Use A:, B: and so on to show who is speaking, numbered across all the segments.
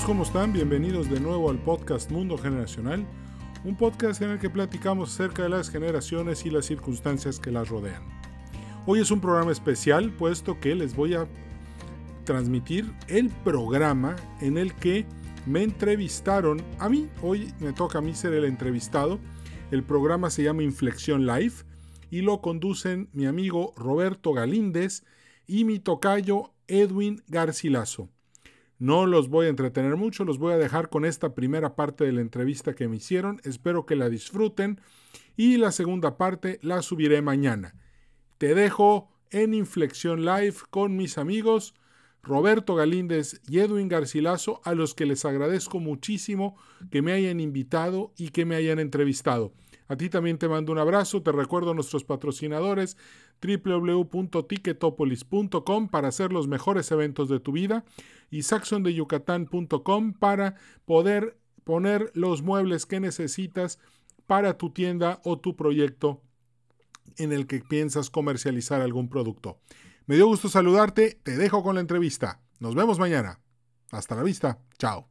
A: amigos, ¿cómo están? Bienvenidos de nuevo al podcast Mundo Generacional, un podcast en el que platicamos acerca de las generaciones y las circunstancias que las rodean. Hoy es un programa especial puesto que les voy a transmitir el programa en el que me entrevistaron a mí. Hoy me toca a mí ser el entrevistado. El programa se llama Inflexión Live y lo conducen mi amigo Roberto Galíndez y mi tocayo Edwin Garcilaso. No los voy a entretener mucho, los voy a dejar con esta primera parte de la entrevista que me hicieron. Espero que la disfruten y la segunda parte la subiré mañana. Te dejo en Inflexión Live con mis amigos Roberto Galíndez y Edwin Garcilaso, a los que les agradezco muchísimo que me hayan invitado y que me hayan entrevistado. A ti también te mando un abrazo, te recuerdo a nuestros patrocinadores www.ticketopolis.com para hacer los mejores eventos de tu vida y saxondeyucatán.com para poder poner los muebles que necesitas para tu tienda o tu proyecto en el que piensas comercializar algún producto. Me dio gusto saludarte, te dejo con la entrevista. Nos vemos mañana. Hasta la vista. Chao.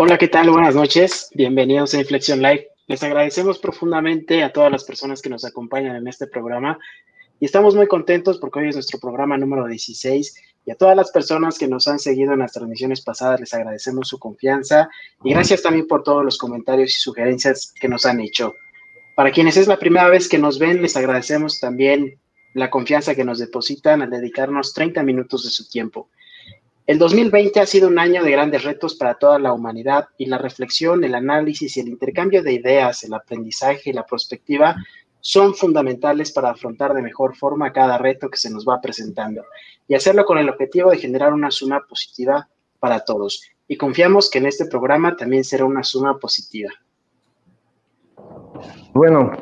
B: Hola, ¿qué tal? Buenas noches. Bienvenidos a Inflexión Live. Les agradecemos profundamente a todas las personas que nos acompañan en este programa y estamos muy contentos porque hoy es nuestro programa número 16 y a todas las personas que nos han seguido en las transmisiones pasadas les agradecemos su confianza y gracias también por todos los comentarios y sugerencias que nos han hecho. Para quienes es la primera vez que nos ven, les agradecemos también la confianza que nos depositan al dedicarnos 30 minutos de su tiempo. El 2020 ha sido un año de grandes retos para toda la humanidad y la reflexión, el análisis y el intercambio de ideas, el aprendizaje y la perspectiva son fundamentales para afrontar de mejor forma cada reto que se nos va presentando y hacerlo con el objetivo de generar una suma positiva para todos. Y confiamos que en este programa también será una suma positiva.
C: Bueno,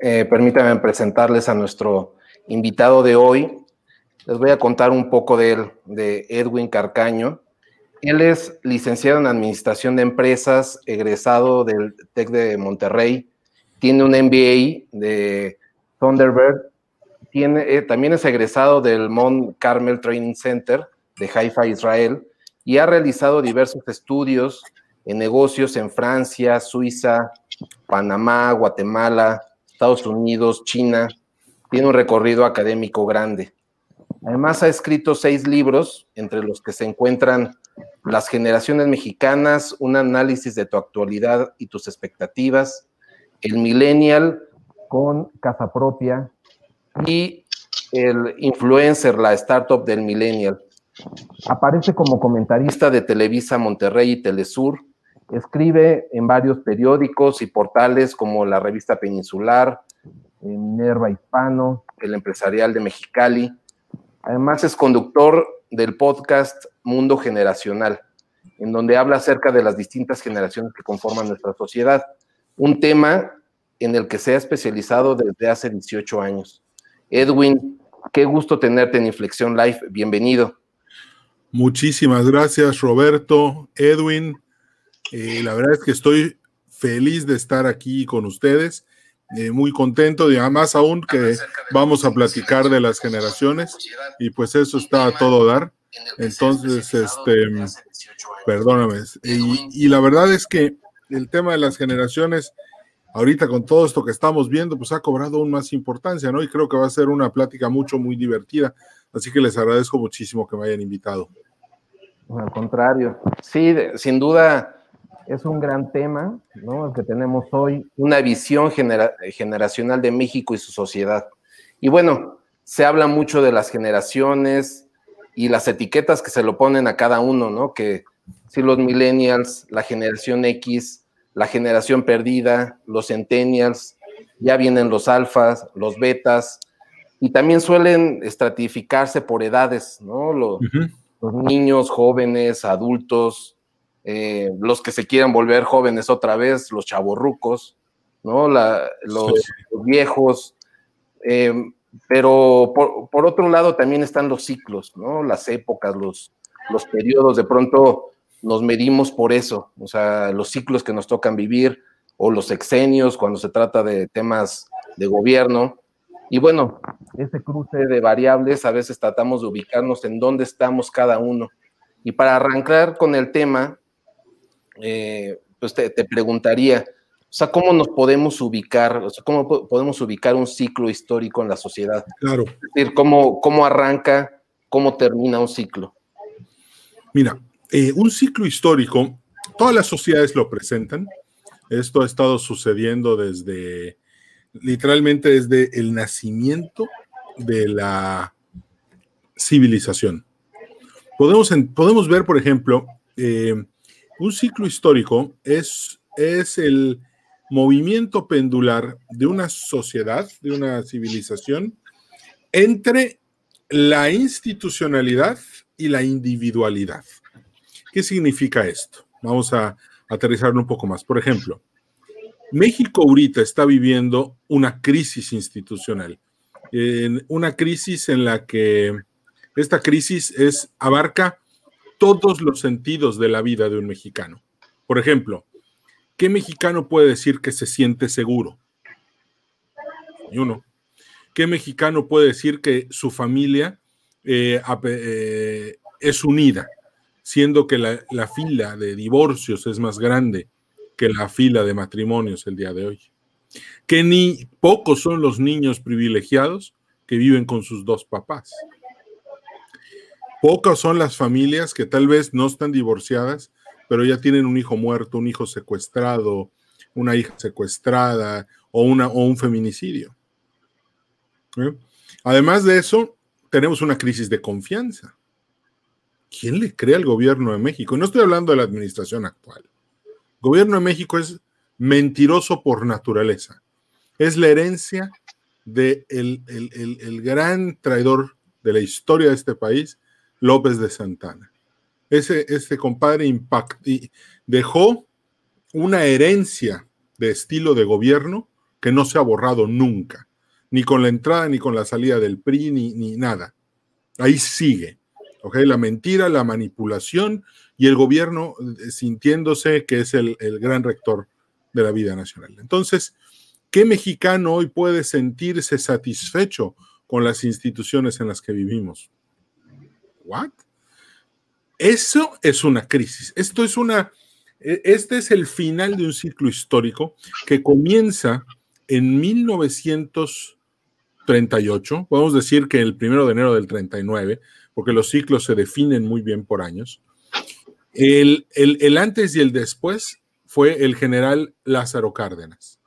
C: eh, permítanme presentarles a nuestro invitado de hoy, les voy a contar un poco de él, de Edwin Carcaño. Él es licenciado en Administración de Empresas, egresado del TEC de Monterrey, tiene un MBA de Thunderbird, tiene, eh, también es egresado del Mount Carmel Training Center de Haifa, Israel, y ha realizado diversos estudios en negocios en Francia, Suiza, Panamá, Guatemala, Estados Unidos, China. Tiene un recorrido académico grande. Además ha escrito seis libros, entre los que se encuentran Las generaciones mexicanas, un análisis de tu actualidad y tus expectativas, El millennial con casa propia y el influencer, la startup del millennial. Aparece como comentarista de Televisa Monterrey y Telesur. Escribe en varios periódicos y portales como la revista Peninsular, Minerva Hispano, el Empresarial de Mexicali, Además es conductor del podcast Mundo Generacional, en donde habla acerca de las distintas generaciones que conforman nuestra sociedad, un tema en el que se ha especializado desde hace 18 años. Edwin, qué gusto tenerte en Inflexión Live, bienvenido.
A: Muchísimas gracias Roberto, Edwin. Eh, la verdad es que estoy feliz de estar aquí con ustedes eh, muy contento y además aún que vamos a platicar de las generaciones y pues eso está a todo dar. Entonces, este, perdóname. Y, la verdad es que el tema de las generaciones, ahorita con todo esto que estamos viendo, pues ha cobrado aún más importancia, ¿no? Y creo que va a ser una plática mucho, muy divertida. Así que les agradezco muchísimo que me hayan invitado.
C: Al contrario, sí, sin duda es un gran tema, ¿no? El que tenemos hoy, una visión generacional de México y su sociedad. Y bueno, se habla mucho de las generaciones y las etiquetas que se lo ponen a cada uno, ¿no? Que si los millennials, la generación X, la generación perdida, los centennials, ya vienen los alfas, los betas, y también suelen estratificarse por edades, ¿no? los niños, jóvenes, adultos, eh, los que se quieran volver jóvenes otra vez, los chavorrucos, ¿no? los, viejos. Eh, pero por, otro lado también están los ciclos, ¿no? Las épocas, los, los periodos, de pronto nos medimos por eso, o sea, los ciclos que nos tocan vivir o los exenios cuando se trata de temas de gobierno. Y bueno, ese cruce de variables a veces tratamos de ubicarnos en dónde estamos cada uno. Y para arrancar con el tema, eh, pues te, preguntaría, o sea, ¿cómo nos podemos ubicar? O sea, ¿cómo podemos ubicar un ciclo histórico en la sociedad?
A: Claro.
C: Es decir, ¿cómo, cómo arranca, cómo termina un ciclo?
A: Mira, eh, un ciclo histórico, todas las sociedades lo presentan. Esto ha estado sucediendo desde literalmente desde el nacimiento de la civilización. Podemos, podemos ver, por ejemplo, eh, un ciclo histórico es, es el movimiento pendular de una sociedad, de una civilización, entre la institucionalidad y la individualidad. ¿Qué significa esto? Vamos a aterrizarlo un poco más. Por ejemplo, México ahorita está viviendo una crisis institucional, una crisis en la que esta crisis es, abarca todos los sentidos de la vida de un mexicano. Por ejemplo, ¿qué mexicano puede decir que se siente seguro? Uno. ¿Qué mexicano puede decir que su familia eh, eh, es unida, siendo que la fila de divorcios es más grande que la fila de matrimonios el día de hoy. Que ni pocos son los niños privilegiados que viven con sus dos papás. Pocas son las familias que tal vez no están divorciadas, pero ya tienen un hijo muerto, un hijo secuestrado, una hija secuestrada o, una, o un feminicidio. ¿Eh? Además de eso, tenemos una crisis de confianza. ¿Quién le cree al gobierno de México? No estoy hablando de la administración actual gobierno de México es mentiroso por naturaleza. Es la herencia del de el, gran traidor de la historia de este país, López de Santana. Ese, este compadre impact, dejó una herencia de estilo de gobierno que no se ha borrado nunca, ni con la entrada ni con la salida del PRI, ni, ni nada. Ahí sigue. La mentira, la manipulación y el gobierno eh, sintiéndose que es el, gran rector de la vida nacional. Entonces, ¿qué mexicano hoy puede sentirse satisfecho con las instituciones en las que vivimos? ¿What? Eso es una crisis. Esto es una, e, este es el final de un ciclo histórico que comienza en 1938, podemos decir que el primero de enero del 39, porque los ciclos se definen muy bien por años. El, antes y el después fue el general Lázaro Cárdenas,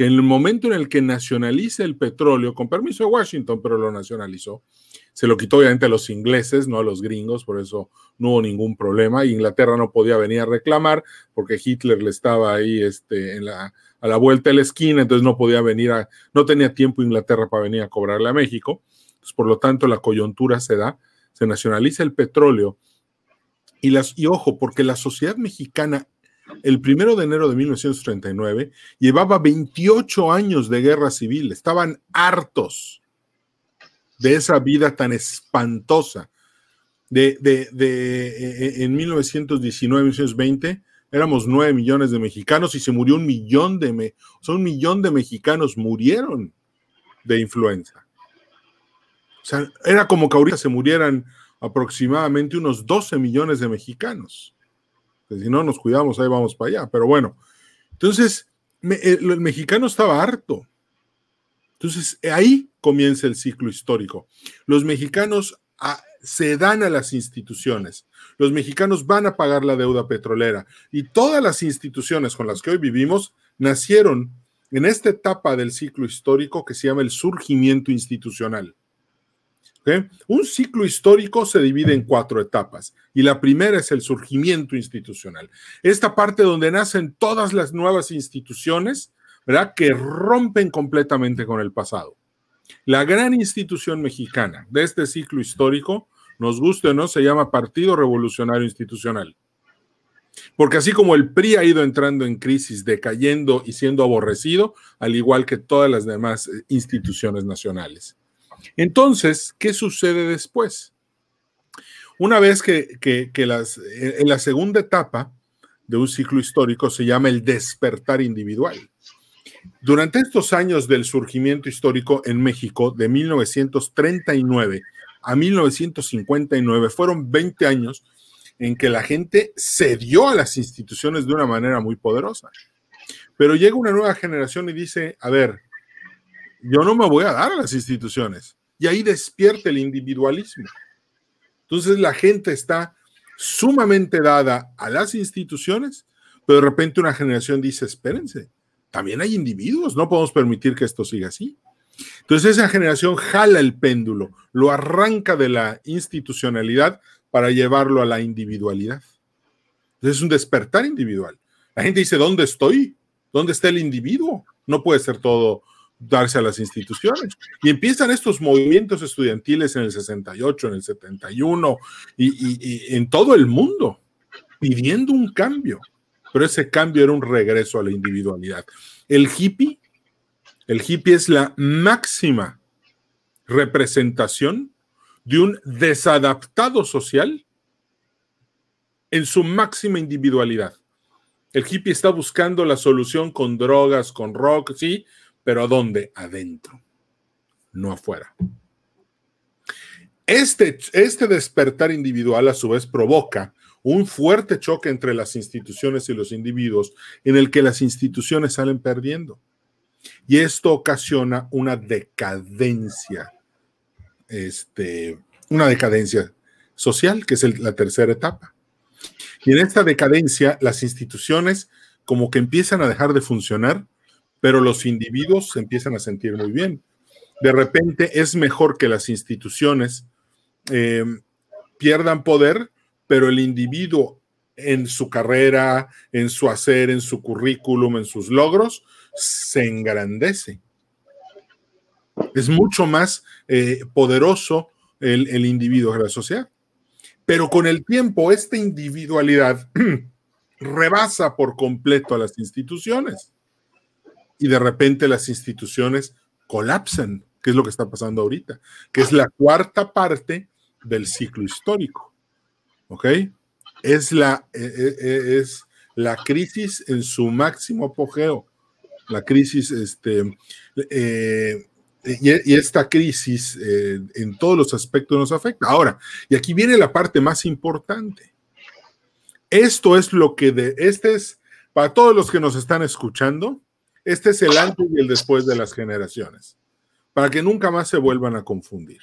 A: que en el momento en el que nacionaliza el petróleo, con permiso de Washington, pero lo nacionalizó, se lo quitó obviamente a los ingleses, no a los gringos, por eso no hubo ningún problema. Inglaterra no podía venir a reclamar porque Hitler le estaba ahí este, en la, a la vuelta de la esquina, entonces no podía venir a, no tenía tiempo Inglaterra para venir a cobrarle a México. por lo tanto, la coyuntura se da se nacionaliza el petróleo y, las, y ojo, porque la sociedad mexicana el primero de enero de 1939 llevaba 28 años de guerra civil, estaban hartos de esa vida tan espantosa. De, de, de, e, e, en 1919, 1920, éramos 9 millones de mexicanos y se murió un millón de, son un millón de mexicanos murieron de influenza. O sea, era como que ahorita se murieran aproximadamente unos 12 millones de mexicanos. Si no nos cuidamos, ahí vamos para allá. Pero bueno, entonces eh, el, mexicano estaba harto. Entonces ahí comienza el ciclo histórico. Los mexicanos ah, se dan a las instituciones. Los mexicanos van a pagar la deuda petrolera. Y todas las instituciones con las que hoy vivimos nacieron en esta etapa del ciclo histórico que se llama el surgimiento institucional. Un ciclo histórico se divide en cuatro etapas y la primera es el surgimiento institucional. Esta parte donde nacen todas las nuevas instituciones, ¿verdad? Que rompen completamente con el pasado. La gran institución mexicana de este ciclo histórico, nos guste o no, se llama Partido Revolucionario Institucional. Porque así como el PRI ha ido entrando en crisis, decayendo y siendo aborrecido, al igual que todas las demás eh, instituciones nacionales. Entonces, ¿qué sucede después? Una vez que, en la segunda etapa de un ciclo histórico se llama el despertar individual. Durante estos años del surgimiento histórico en México, de 1939 a 1959, fueron 20 años en que la gente cedió a las instituciones de una manera muy poderosa. Pero llega una nueva generación y dice, a ver, yo no me voy a dar a las instituciones. Y ahí despierta el individualismo. Entonces la gente está sumamente dada a las instituciones, pero de repente una generación dice, espérense, también hay individuos, no podemos permitir que esto siga así. Entonces esa generación jala el péndulo, lo arranca de la institucionalidad para llevarlo a la individualidad. Entonces es un despertar individual. La gente dice, ¿dónde estoy? ¿Dónde está el individuo? No puede ser todo darse a las instituciones. Y empiezan estos movimientos estudiantiles en el 68, en el 71 y, en todo el mundo, pidiendo un cambio. Pero ese cambio era un regreso a la individualidad. El hippie, el hippie es la máxima representación de un desadaptado social en su máxima individualidad. El hippie está buscando la solución con drogas, con rock, sí, pero ¿a dónde? Adentro, no afuera. Este, este despertar individual a su vez provoca un fuerte choque entre las instituciones y los individuos en el que las instituciones salen perdiendo. Y esto ocasiona una decadencia, este, una decadencia social, que es la tercera etapa. Y en esta decadencia, las instituciones como que empiezan a dejar de funcionar pero los individuos se empiezan a sentir muy bien. De repente es mejor que las instituciones eh, pierdan poder, pero el individuo en su carrera, en su hacer, en su currículum, en sus logros, se engrandece. Es mucho más eh, poderoso el, el individuo de la sociedad. Pero con el tiempo, esta individualidad rebasa por completo a las instituciones y de repente las instituciones colapsan, que es lo que está pasando ahorita, que es la cuarta parte del ciclo histórico. ¿Ok? Es la, eh, eh, eh, es la crisis en su máximo apogeo. La crisis, este, y, esta crisis en todos los aspectos nos afecta. Ahora, y aquí viene la parte más importante. Esto es lo que de, este es, para todos los que nos están escuchando, este es el antes y el después de las generaciones, para que nunca más se vuelvan a confundir.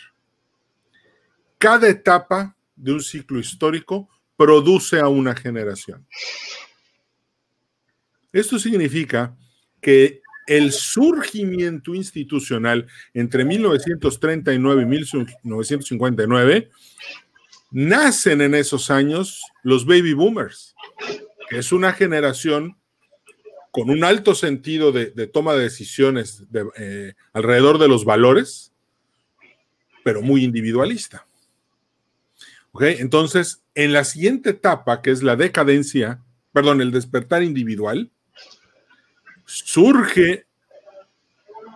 A: Cada etapa de un ciclo histórico produce a una generación. Esto significa que el surgimiento institucional entre 1939 y 1959 nacen en esos años los baby boomers, que es una generación con un alto sentido de, toma de decisiones eh, alrededor de los valores, pero muy individualista. Entonces, en la siguiente etapa, que es la decadencia, perdón, el despertar individual, surge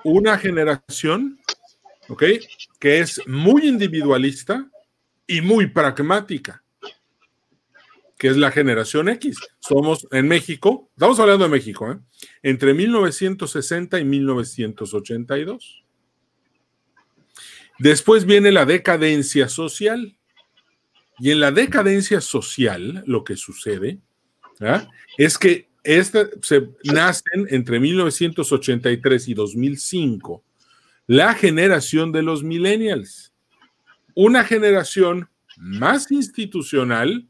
A: una generación, Que es muy individualista y muy pragmática que es la generación X. Somos en México, estamos hablando de México, ¿eh? entre 1960 y 1982. Después viene la decadencia social. Y en la decadencia social, lo que sucede es que se nacen entre 1983 y 2005 la generación de los millennials, una generación más institucional,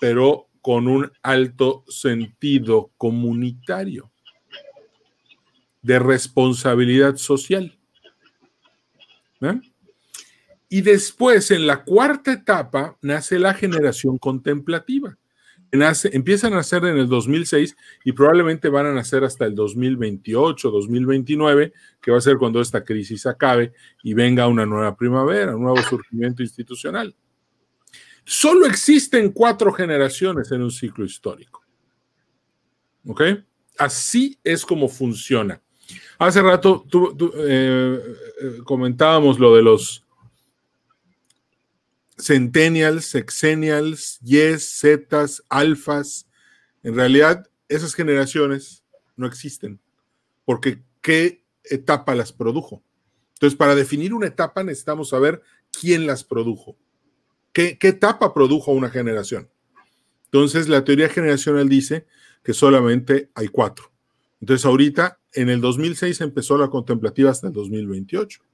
A: pero con un alto sentido comunitario de responsabilidad social. Y después, en la cuarta etapa, nace la generación contemplativa. Empiezan a nacer en el 2006 y probablemente van a nacer hasta el 2028, 2029, que va a ser cuando esta crisis acabe y venga una nueva primavera, un nuevo surgimiento institucional. Solo existen cuatro generaciones en un ciclo histórico. ¿Ok? Así es como funciona. Hace rato eh, eh, comentábamos lo de los centennials, sexennials, yes, zetas, alfas. En realidad, esas generaciones no existen. porque ¿qué etapa las produjo? Entonces, para definir una etapa necesitamos saber quién las produjo. ¿Qué, qué etapa produjo una generación? Entonces, la teoría generacional dice que solamente hay cuatro. Entonces, ahorita, en el 2006 empezó la contemplativa hasta el 2028.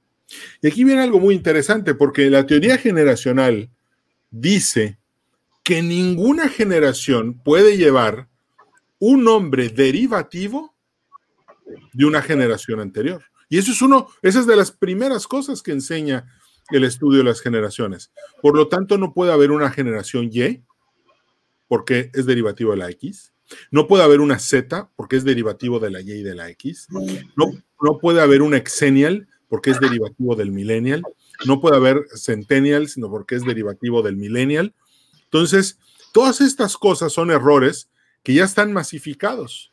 A: Y aquí viene algo muy interesante, porque la teoría generacional dice que ninguna generación puede llevar un nombre derivativo de una generación anterior. Y eso es uno, esa es de las primeras cosas que enseña el estudio de las generaciones. Por lo tanto, no puede haber una generación Y, porque es derivativo de la X. No puede haber una Z, porque es derivativo de la Y y de la X. No, no puede haber un exennial, porque es derivativo del millennial. No puede haber centennial, sino porque es derivativo del millennial. Entonces, todas estas cosas son errores que ya están masificados.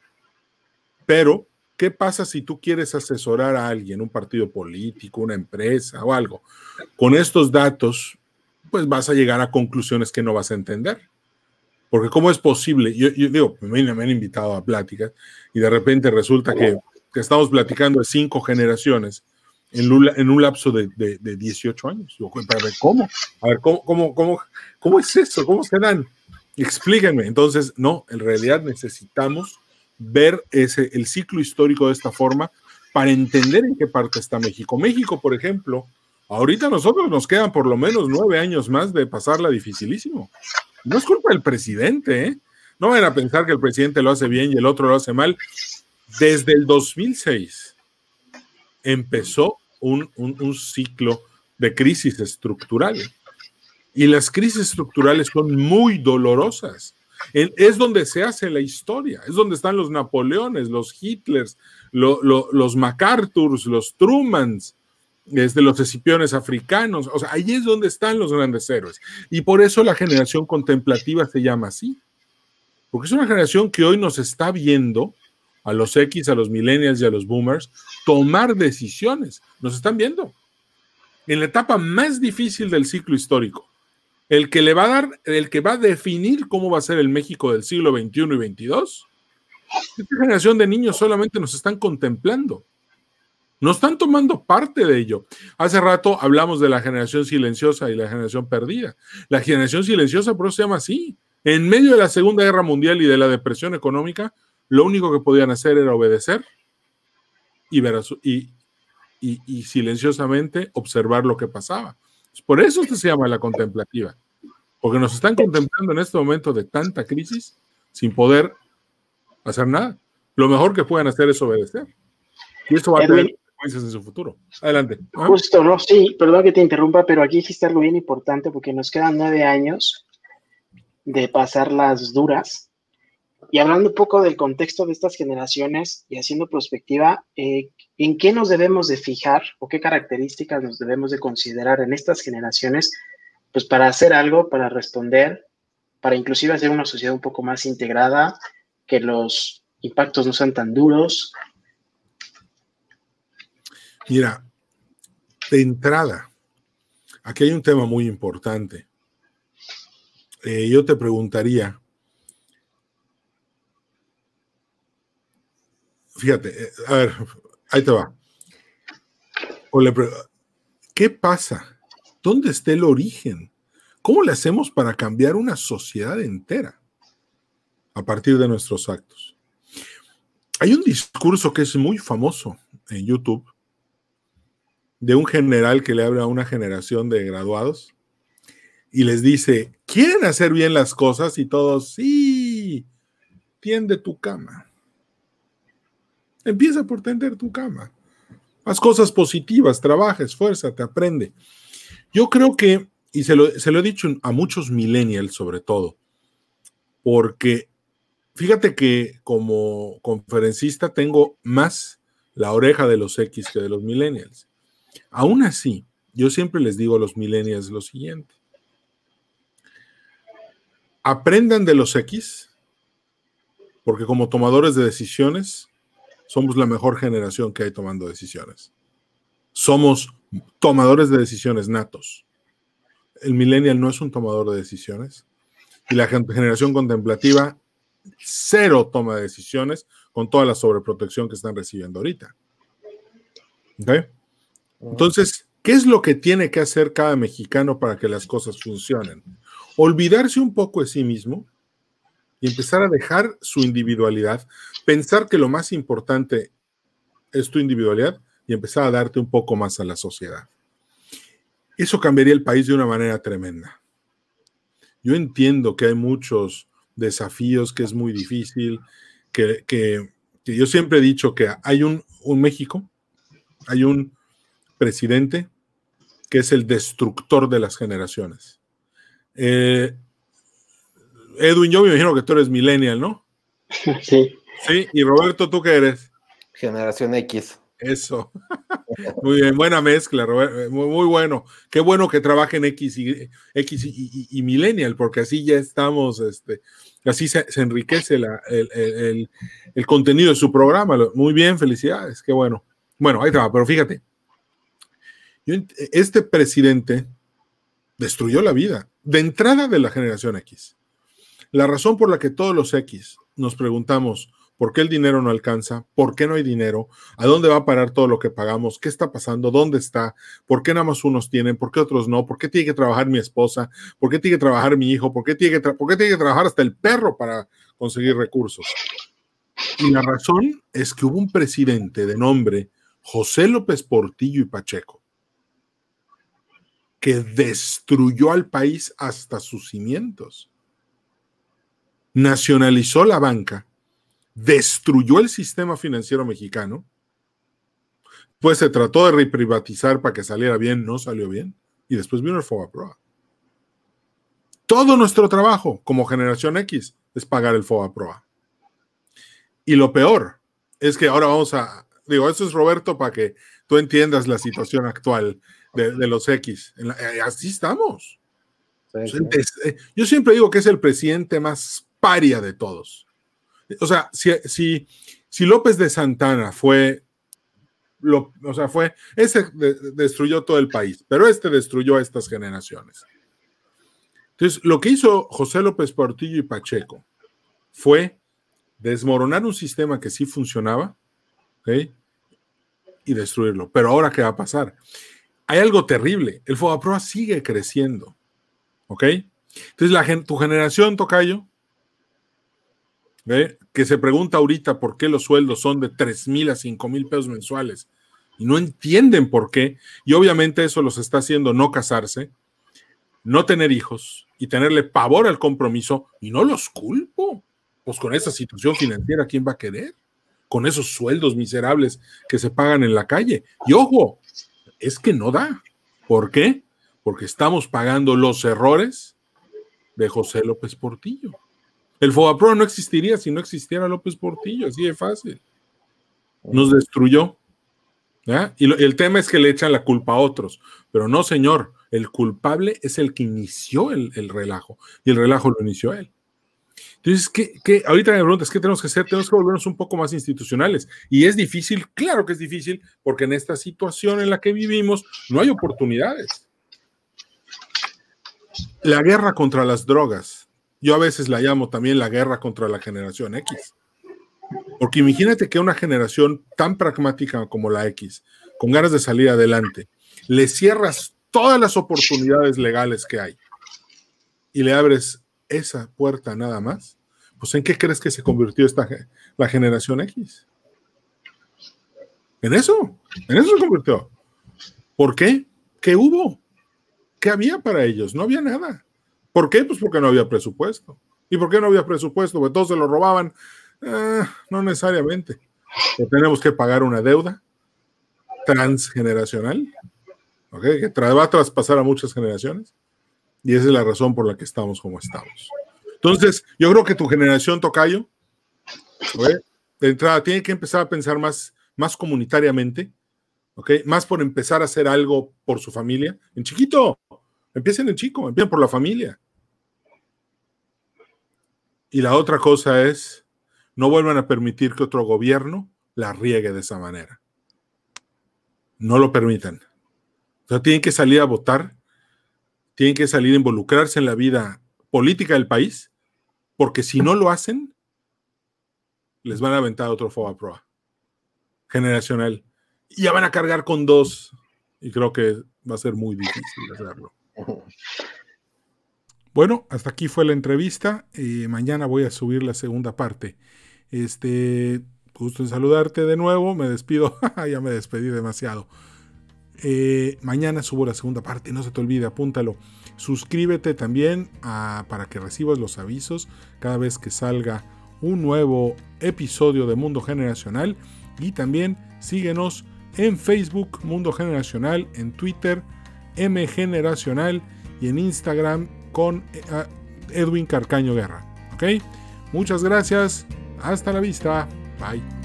A: Pero, ¿qué pasa si tú quieres asesorar a alguien, un partido político, una empresa o algo? Con estos datos, pues vas a llegar a conclusiones que no vas a entender. Porque ¿cómo es posible? Yo, digo, me, han invitado a pláticas y de repente resulta que, estamos platicando de cinco generaciones en un, en un lapso de, de, 18 años. Para ver, ¿cómo? A ver, ¿cómo, cómo, cómo, cómo es eso? ¿Cómo se dan? Explíquenme. Entonces, no, en realidad necesitamos ver ese, el ciclo histórico de esta forma para entender en qué parte está México. México, por ejemplo, ahorita nosotros nos quedan por lo menos nueve años más de pasarla dificilísimo. No es culpa del presidente, ¿eh? No van a pensar que el presidente lo hace bien y el otro lo hace mal. Desde el 2006 empezó un, ciclo de crisis estructural. Y las crisis estructurales son muy dolorosas. Es donde se hace la historia, es donde están los Napoleones, los Hitlers, los MacArthurs, los Trumans, desde los escipiones africanos, o sea, ahí es donde están los grandes héroes. Y por eso la generación contemplativa se llama así, porque es una generación que hoy nos está viendo, a los X, a los millennials y a los boomers, tomar decisiones. Nos están viendo. En la etapa más difícil del ciclo histórico, el que le va a dar, el que va a definir cómo va a ser el México del siglo XXI y XXII, esta generación de niños solamente nos están contemplando no están tomando parte de ello. Hace rato hablamos de la generación silenciosa y la generación perdida. La generación silenciosa, por eso se llama así. En medio de la Segunda Guerra Mundial y de la depresión económica, lo único que podían hacer era obedecer y, ver y, y, silenciosamente observar lo que pasaba. Por eso se llama la contemplativa, porque nos están contemplando en este momento de tanta crisis sin poder hacer nada. Lo mejor que pueden hacer es obedecer. Y esto va a tener en su futuro. Adelante.
B: ¿Ah? Justo, no, sí, perdón que te interrumpa, pero aquí dijiste algo bien importante porque nos quedan nueve años de pasar las duras. Y hablando un poco del contexto de estas generaciones y haciendo perspectiva, eh, ¿en qué nos debemos de fijar o qué características nos debemos de considerar en estas generaciones? Pues para hacer algo, para responder, para inclusive hacer una sociedad un poco más integrada, que los impactos no sean tan duros,
A: Mira, de entrada, aquí hay un tema muy importante. Eh, yo te preguntaría, fíjate, eh, a ver, ahí te va. ¿Qué pasa? ¿Dónde está el origen? ¿Cómo le hacemos para cambiar una sociedad entera a partir de nuestros actos? Hay un discurso que es muy famoso en YouTube de un general que le habla a una generación de graduados y les dice, ¿quieren hacer bien las cosas? Y todos, sí, tiende tu cama. Empieza por tender tu cama. Haz cosas positivas, trabaja, esfuérzate, aprende. Yo creo que, y se lo, se lo he dicho a muchos millennials sobre todo, porque fíjate que como conferencista tengo más la oreja de los X que de los millennials. Aún así, yo siempre les digo a los millennials lo siguiente. Aprendan de los X, porque como tomadores de decisiones, somos la mejor generación que hay tomando decisiones. Somos tomadores de decisiones natos. El millennial no es un tomador de decisiones y la generación contemplativa cero toma de decisiones con toda la sobreprotección que están recibiendo ahorita. Entonces, ¿qué es lo que tiene que hacer cada mexicano para que las cosas funcionen? Olvidarse un poco de sí mismo y empezar a dejar su individualidad, pensar que lo más importante es tu individualidad y empezar a darte un poco más a la sociedad. Eso cambiaría el país de una manera tremenda. Yo entiendo que hay muchos desafíos, que es muy difícil, que, yo siempre he dicho que hay un, México, hay un presidente que es el destructor de las generaciones. Eh, Edwin, yo me imagino que tú eres millennial, ¿no?
B: Sí.
A: Sí, y Roberto, ¿tú qué eres?
C: Generación X.
A: Eso. Muy bien, buena mezcla, Robert. Muy, bueno. Qué bueno que trabajen X y X y, Millennial, porque así ya estamos, este, así se, enriquece el, contenido de su programa. Muy bien, felicidades, qué bueno. Bueno, ahí está, pero fíjate. este presidente destruyó la vida de entrada de la generación X. La razón por la que todos los X nos preguntamos, ¿Por qué el dinero no alcanza? ¿Por qué no hay dinero? ¿A dónde va a parar todo lo que pagamos? ¿Qué está pasando? ¿Dónde está? ¿Por qué nada más unos tienen? ¿Por qué otros no? ¿Por qué tiene que trabajar mi esposa? ¿Por qué tiene que trabajar mi hijo? ¿Por qué tiene que, ¿por qué tiene que trabajar hasta el perro para conseguir recursos? Y la razón es que hubo un presidente de nombre José López Portillo y Pacheco que destruyó al país hasta sus cimientos. Nacionalizó la banca destruyó el sistema financiero mexicano, pues se trató de reprivatizar para que saliera bien, no salió bien, y después vino el FOBAPROA. Todo nuestro trabajo como generación X es pagar el FOBAPROA. Y lo peor es que ahora vamos a, digo, eso es Roberto para que tú entiendas la situación actual de, los X. Eh, así estamos. Eh, yo siempre digo que es el presidente más paria de todos o sea, si, si, López de Santana fue, lo, o sea, fue, ese destruyó todo el país, pero este destruyó a estas generaciones. Entonces, lo que hizo José López Portillo y Pacheco fue desmoronar un sistema que sí funcionaba, Y destruirlo. Pero ahora, ¿qué va a pasar? Hay algo terrible. El Fobaproa sigue creciendo, ¿ok? Entonces, tu generación, Tocayo, que se pregunta ahorita por qué los sueldos son de 3 mil a 5 mil pesos mensuales y no entienden por qué. Y obviamente eso los está haciendo no casarse, no tener hijos y tenerle pavor al compromiso y no los culpo. Pues con esa situación financiera, ¿quién va a querer? Con esos sueldos miserables que se pagan en la calle. Y ojo, es que no da. ¿Por qué? Porque estamos pagando los errores de José López Portillo. El FOBAPRO no existiría si no existiera López Portillo, así de fácil. Nos destruyó. Y el tema es que le echan la culpa a otros, pero no, señor, el culpable es el que inició el, relajo y el relajo lo inició él. Entonces, ¿qué, ahorita me preguntas, ¿qué tenemos que hacer? Tenemos que volvernos un poco más institucionales. Y es difícil, claro que es difícil, porque en esta situación en la que vivimos no hay oportunidades. La guerra contra las drogas yo a veces la llamo también la guerra contra la generación X. Porque imagínate que una generación tan pragmática como la X, con ganas de salir adelante, le cierras todas las oportunidades legales que hay y le abres esa puerta nada más, pues ¿en qué crees que se convirtió esta, la generación X? En eso, en eso se convirtió. ¿Por qué? ¿Qué hubo? ¿Qué había para ellos? No había nada. ¿Por qué? Pues porque no había presupuesto. ¿Y por qué no había presupuesto? Porque todos se lo robaban. Eh, no necesariamente. tenemos que pagar una deuda transgeneracional, que va a traspasar a muchas generaciones. Y esa es la razón por la que estamos como estamos. Entonces, yo creo que tu generación, Tocayo, de entrada, tiene que empezar a pensar más, más comunitariamente, más por empezar a hacer algo por su familia. En chiquito, empiecen en chico, empiecen por la familia. Y la otra cosa es, no vuelvan a permitir que otro gobierno la riegue de esa manera. No lo permitan. O sea, tienen que salir a votar, tienen que salir a involucrarse en la vida política del país, porque si no lo hacen, les van a aventar otro FOBA Pro generacional. Y ya van a cargar con dos. Y creo que va a ser muy difícil hacerlo. Bueno, hasta aquí fue la entrevista. Eh, mañana voy a subir la segunda parte. Este, gusto en saludarte de nuevo. Me despido. ya me despedí demasiado. Eh, mañana subo la segunda parte. No se te olvide, apúntalo. Suscríbete también para que recibas los avisos cada vez que salga un nuevo episodio de Mundo Generacional. Y también síguenos en Facebook Mundo Generacional, en Twitter M Generacional y en Instagram con eh, Edwin Carcaño Guerra. Muchas gracias. Hasta la vista. Bye.